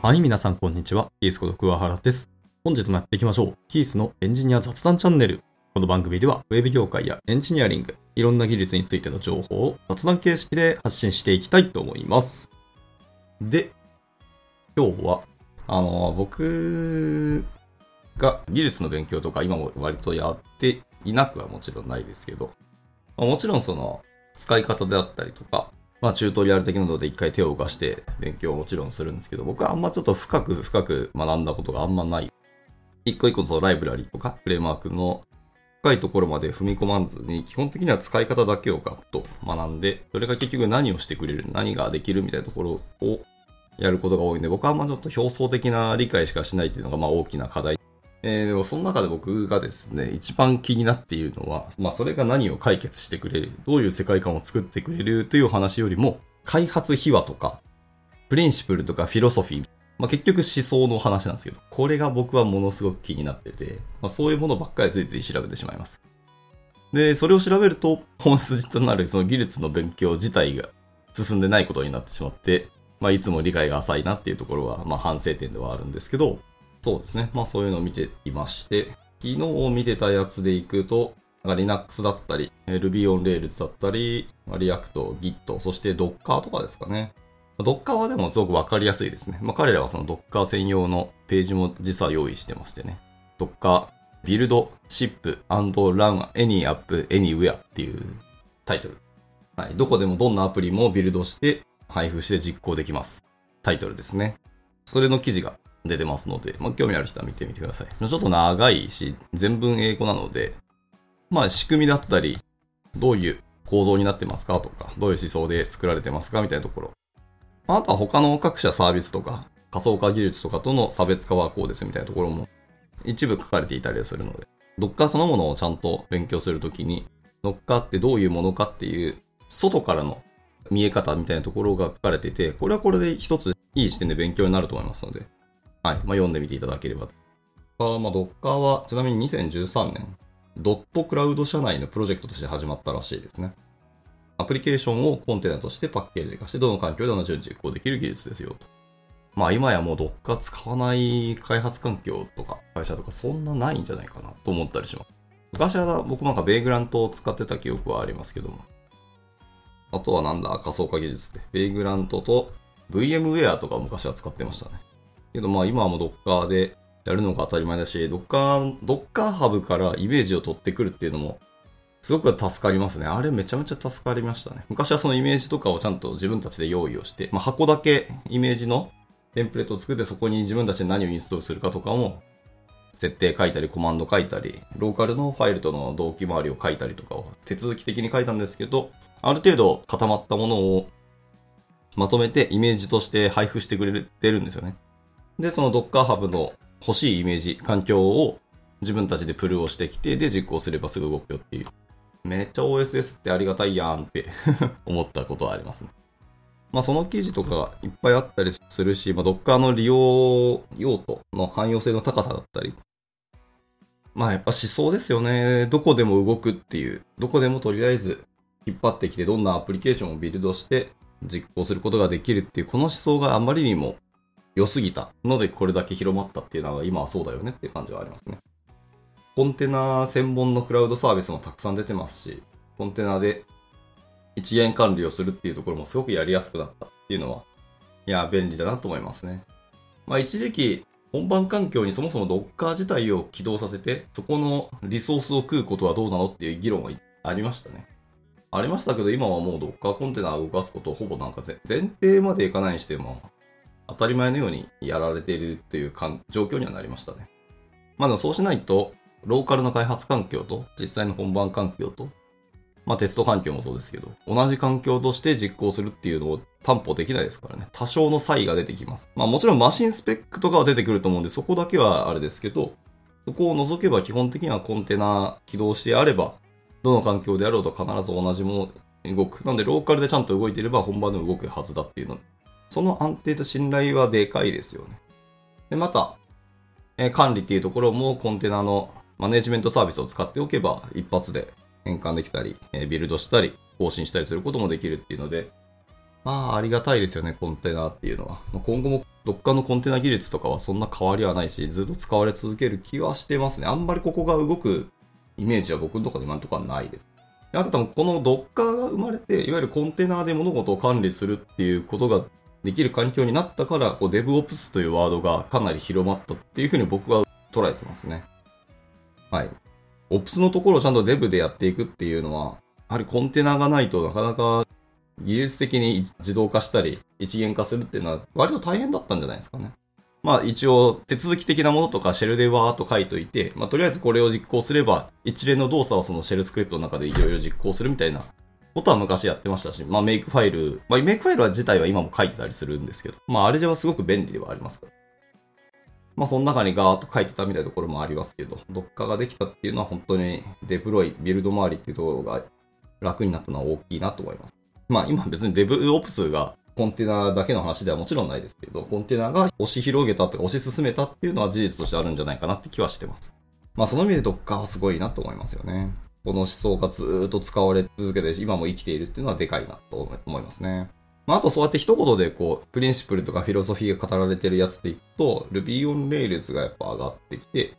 はい、皆さんこんにちは。キースこと桑原です。本日もやっていきましょう。キースのエンジニア雑談チャンネル。この番組では、ウェブ業界やエンジニアリング、いろんな技術についての情報を雑談形式で発信していきたいと思います。で、今日は、あの、僕が技術の勉強とか今も割とやっていなくはもちろんないですけど、もちろんその、使い方であったりとか、まあ、チュートリアル的なので一回手を動かして勉強はもちろんするんですけど、僕はあんまちょっと深く深く学んだことがあんまない。一個一個そのライブラリとかフレームワークの深いところまで踏み込まずに、基本的には使い方だけをガッと学んで、それが結局何をしてくれる、何ができるみたいなところをやることが多いんで、僕はあんまちょっと表層的な理解しかしないっていうのがまあ大きな課題えー、でもその中で僕がですね、一番気になっているのは、まあそれが何を解決してくれる、どういう世界観を作ってくれるという話よりも、開発秘話とか、プリンシプルとかフィロソフィー、まあ結局思想の話なんですけど、これが僕はものすごく気になってて、まあそういうものばっかりついつい調べてしまいます。で、それを調べると、本質となるその技術の勉強自体が進んでないことになってしまって、まあいつも理解が浅いなっていうところは、まあ反省点ではあるんですけど、そうですね。まあそういうのを見ていまして、昨日見てたやつでいくと、なんか Linux だったり、Ruby on Rails だったり、React、Git、そして Docker とかですかね。Docker はでもすごくわかりやすいですね。まあ彼らはその Docker 専用のページも実は用意してましてね。Docker Build, Ship and Run Any App Anywhere っていうタイトル。はい。どこでもどんなアプリもビルドして配布して実行できます。タイトルですね。それの記事が出てますので、まあ、興味ある人は見てみてください。ちょっと長いし、全文英語なので、まあ仕組みだったり、どういう構造になってますかとか、どういう思想で作られてますかみたいなところ。あとは他の各社サービスとか、仮想化技術とかとの差別化はこうですみたいなところも一部書かれていたりするので、Docker そのものをちゃんと勉強するときに、Docker ってどういうものかっていう、外からの見え方みたいなところが書かれていて、これはこれで一ついい視点で勉強になると思いますので、はい。まあ、読んでみていただければ。あまあ、Docker は、ちなみに2013年、ドットクラウド社内のプロジェクトとして始まったらしいですね。アプリケーションをコンテナとしてパッケージ化して、どの環境で同じように実行できる技術ですよと。まあ、今やもう Docker 使わない開発環境とか会社とかそんなないんじゃないかなと思ったりします。昔は僕なんかベイグラントを使ってた記憶はありますけども。あとはなんだ、仮想化技術って。ベイグラントと VMware とか昔は使ってましたね。けどまあ今はもう Docker でやるのが当たり前だし、Docker、Docker ハブからイメージを取ってくるっていうのも、すごく助かりますね。あれめちゃめちゃ助かりましたね。昔はそのイメージとかをちゃんと自分たちで用意をして、まあ箱だけイメージのテンプレートを作ってそこに自分たちで何をインストールするかとかも、設定書いたり、コマンド書いたり、ローカルのファイルとの同期周りを書いたりとかを手続き的に書いたんですけど、ある程度固まったものをまとめてイメージとして配布してくれてるんですよね。で、その Docker Hub の欲しいイメージ、環境を自分たちでプルをしてきて、で実行すればすぐ動くよっていう。めっちゃ OSS ってありがたいやんって 思ったことはありますね。まあその記事とかいっぱいあったりするし、まあ Docker の利用用途の汎用性の高さだったり、まあやっぱ思想ですよね。どこでも動くっていう、どこでもとりあえず引っ張ってきてどんなアプリケーションをビルドして実行することができるっていう、この思想があまりにも良すぎたのでこれだけ広まったっていうのは今はそうだよねって感じはありますね。コンテナ専門のクラウドサービスもたくさん出てますし、コンテナで一元管理をするっていうところもすごくやりやすくなったっていうのは、いや、便利だなと思いますね。まあ一時期、本番環境にそもそも Docker 自体を起動させて、そこのリソースを食うことはどうなのっていう議論はありましたね。ありましたけど、今はもう Docker コンテナを動かすことをほぼなんか前提までいかないにしても、当たり前のようにやられているっていう状況にはなりましたね。まあでもそうしないと、ローカルの開発環境と実際の本番環境と、まあテスト環境もそうですけど、同じ環境として実行するっていうのを担保できないですからね。多少の差異が出てきます。まあもちろんマシンスペックとかは出てくると思うんで、そこだけはあれですけど、そこを除けば基本的にはコンテナ起動してあれば、どの環境であろうと必ず同じものに動く。なんでローカルでちゃんと動いていれば本番でも動くはずだっていうの。その安定と信頼はでかいですよね。で、また、えー管理っていうところもコンテナのマネジメントサービスを使っておけば一発で変換できたり、えービルドしたり、更新したりすることもできるっていうので、まあ、ありがたいですよね、コンテナっていうのは。今後もどっかのコンテナ技術とかはそんな変わりはないし、ずっと使われ続ける気はしてますね。あんまりここが動くイメージは僕のところで今のところはないです。あと多分この Docker が生まれて、いわゆるコンテナで物事を管理するっていうことができる環境になったから、こう DevOps というワードがかなり広まったっていうふうに僕は捉えてますね。はい。Ops のところをちゃんと Dev でやっていくっていうのは、やはりコンテナがないとなかなか技術的に自動化したり一元化するっていうのは割と大変だったんじゃないですかね。まあ一応手続き的なものとかシェルでわーっと書いといて、まあとりあえずこれを実行すれば一連の動作をそのシェルスクリプトの中でいろいろ実行するみたいなことは昔やってましたし、まあメイクファイル、まあメイクファイルは自体は今も書いてたりするんですけど、まああれではすごく便利ではありますから。まあその中にガーッと書いてたみたいなところもありますけど、どっかができたっていうのは本当にデプロイ、ビルド周りっていうところが楽になったのは大きいなと思います。まあ今別にデブオプスがコンテナだけの話ではもちろんないですけど、コンテナが押し広げたとか押し進めたっていうのは事実としてあるんじゃないかなって気はしてます。まあその意味でドッカはすごいなと思いますよね。この思想がずっと使われ続けて、今も生きているっていうのはでかいなと思いますね。まあ、あとそうやって一言でこう、プリンシプルとかフィロソフィーが語られてるやつでいくと、Ruby on Rails がやっぱ上がってきて、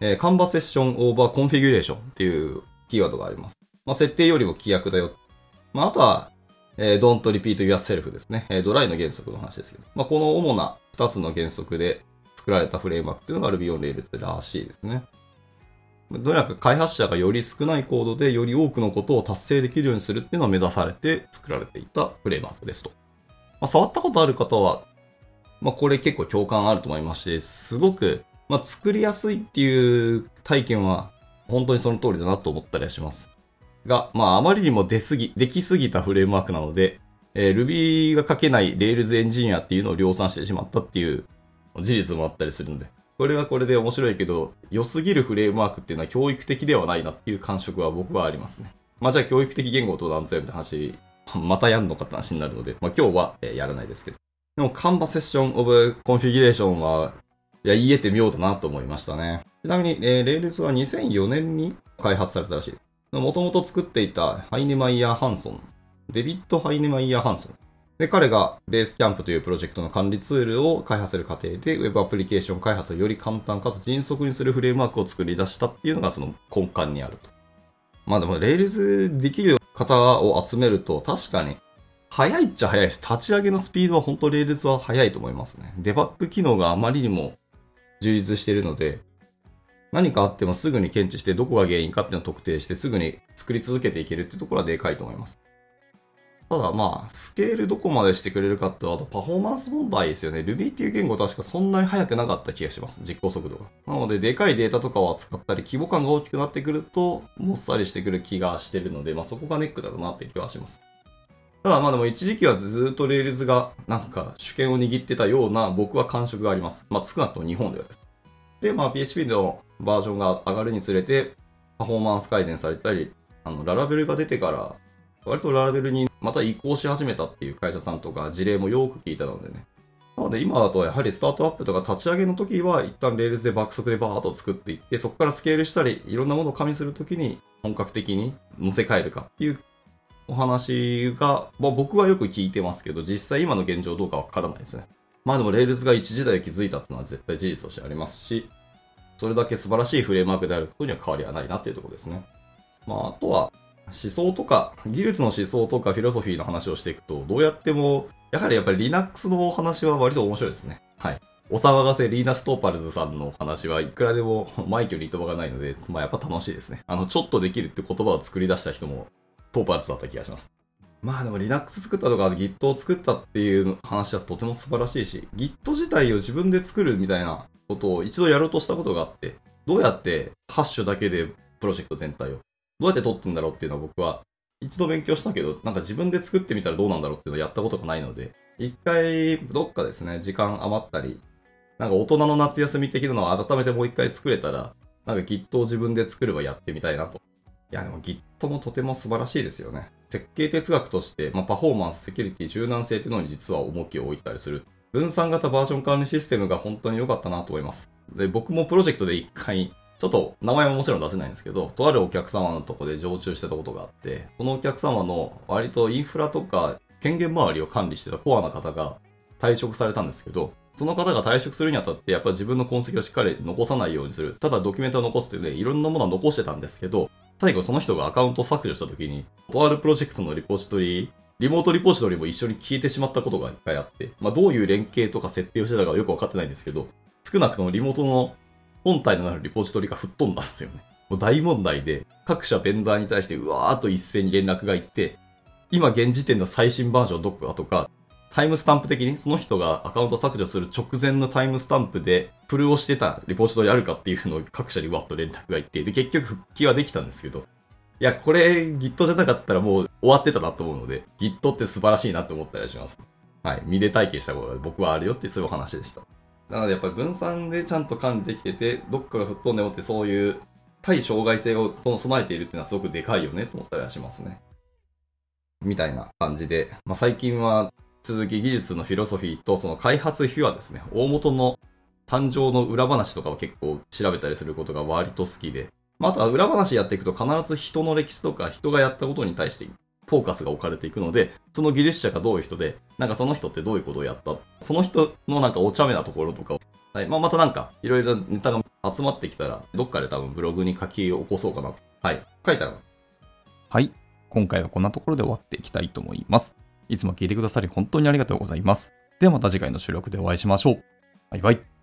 えー、カンバセッションオーバーコンフィギュレーションっていうキーワードがあります。まあ、設定よりも規約だよ。まあ、あとは、えー、don't repeat yourself ですね。えー、ドライの原則の話ですけど。まあ、この主な2つの原則で作られたフレームワークっていうのが Ruby on Rails らしいですね。とにかく開発者がより少ないコードでより多くのことを達成できるようにするっていうのを目指されて作られていたフレームワークですと。まあ、触ったことある方は、まあ、これ結構共感あると思いまして、すごく、まあ、作りやすいっていう体験は本当にその通りだなと思ったりはします。が、まあ、あまりにも出すぎ、できすぎたフレームワークなので、えー、Ruby が書けない Rails エンジニアっていうのを量産してしまったっていう事実もあったりするので、これはこれで面白いけど、良すぎるフレームワークっていうのは教育的ではないなっていう感触は僕はありますね。まあじゃあ教育的言語となんぞやみたいな話、またやんのかって話になるので、まあ今日はやらないですけど。でも、 Convention over Configuration は、いや、言い得て妙だなと思いましたね。ちなみに、えー、 Rails は2004年に開発されたらしい。もともと作っていたハイネマイヤー・ハンソン、デビッド・ハイネマイヤー・ハンソン。で、彼が Basecamp というプロジェクトの管理ツールを開発する過程で、Web アプリケーション開発をより簡単かつ迅速にするフレームワークを作り出したっていうのがその根幹にあると。まあでも、 Rails できる方を集めると確かに早いっちゃ早いです。立ち上げのスピードは本当 Rails は早いと思いますね。デバッグ機能があまりにも充実しているので、何かあってもすぐに検知してどこが原因かっていうのを特定してすぐに作り続けていけるっていうところはでかいと思います。ただまあ、スケールどこまでしてくれるかってあとパフォーマンス問題ですよね。Ruby っていう言語確かそんなに速くなかった気がします。実行速度が。なので、でかいデータとかを扱ったり、規模感が大きくなってくると、もっさりしてくる気がしてるので、まあそこがネックだろうなって気はします。ただまあでも一時期はずっと Rails がなんか主権を握ってたような僕は感触があります。まあ少なくとも日本ではです。で、まあ PHP のバージョンが上がるにつれて、パフォーマンス改善されたり、あの、 Laravel が出てから、割と Laravel にまた移行し始めたっていう会社さんとか事例もよく聞いたのでね。なので今だとやはりスタートアップとか立ち上げの時は一旦 Rails で爆速でバーッと作っていって、そこからスケールしたり、いろんなものを加味するときに本格的に乗せ替えるかっていうお話が、まあ、僕はよく聞いてますけど、実際今の現状どうかわからないですね。まあでも Rails が一時代築いたっていうのは絶対事実としてありますし、それだけ素晴らしいフレームワークであることには変わりはないなっていうところですね。まああとは、思想とか、技術の思想とかフィロソフィーの話をしていくと、どうやっても、やはりやっぱり Linux のお話は割と面白いですね。はい。お騒がせリーナス・トーバルズさんの話はいくらでも枚挙にいとまがないので、まあやっぱ楽しいですね。あの、ちょっとできるって言葉を作り出した人もトーバルズだった気がします。まあでも Linux 作ったとか Git を作ったっていう話はとても素晴らしいし、Git 自体を自分で作るみたいなことを一度やろうとしたことがあって、どうやってハッシュだけでプロジェクト全体を、どうやって撮ってんだろうっていうのは僕は一度勉強したけど、なんか自分で作ってみたらどうなんだろうっていうのをやったことがないので、一回どっかですね、時間余ったり、なんか大人の夏休み的なのを改めてもう一回作れたら、なんか Git を自分で作ればやってみたいなと。いやでも Git もとても素晴らしいですよね。設計哲学として、まあ、パフォーマンス、セキュリティ、柔軟性っていうのに実は重きを置いたりする。分散型バージョン管理システムが本当に良かったなと思います。で、僕もプロジェクトで一回ちょっと名前はもちろん出せないんですけど、とあるお客様のとこで常駐してたことがあって、そのお客様の割とインフラとか権限周りを管理してたコアな方が退職されたんですけど、その方が退職するにあたって、やっぱり自分の痕跡をしっかり残さないようにする。ただドキュメントを残すというね、いろんなものは残してたんですけど、最後その人がアカウントを削除した時に、とあるプロジェクトのリポジトリ、リモートリポジトリも一緒に消えてしまったことが一回あって、まあどういう連携とか設定をしてたかよくわかってないんですけど、少なくともリモートの本体のなるリポジトリが吹っ飛んだんですよね。もう大問題で、各社ベンダーに対してうわーっと一斉に連絡がいって、今現時点の最新バージョンどこかとか、タイムスタンプ的にその人がアカウント削除する直前のタイムスタンプでプルをしてたリポジトリあるかっていうのを各社にわっと連絡がいって、で、結局復帰はできたんですけど、いや、これ Git じゃなかったらもう終わってたなと思うので、Git って素晴らしいなって思ったりします。はい。身で体験したことが僕はあるよってそういうお話でした。なのでやっぱり分散でちゃんと管理できてて、どっかが吹っ飛んでもってそういう対障害性を備えているっていうのはすごくでかいよねと思ったりはしますね。みたいな感じで、まあ、最近は続き技術のフィロソフィーとその開発秘話ですね、大元の誕生の裏話とかを結構調べたりすることが割と好きで、まあ、あとは裏話やっていくと必ず人の歴史とか人がやったことに対してフォーカスが置かれていくので、その技術者がどういう人で、なんかその人ってどういうことをやった、その人のなんかお茶目なところとかを、はい、まあ、またなんかいろいろネタが集まってきたら、どっかで多分ブログに書き起こそうかな。はい。書いたら。はい。今回はこんなところで終わっていきたいと思います。いつも聞いてくださり本当にありがとうございます。ではまた次回の収録でお会いしましょう。バイバイ。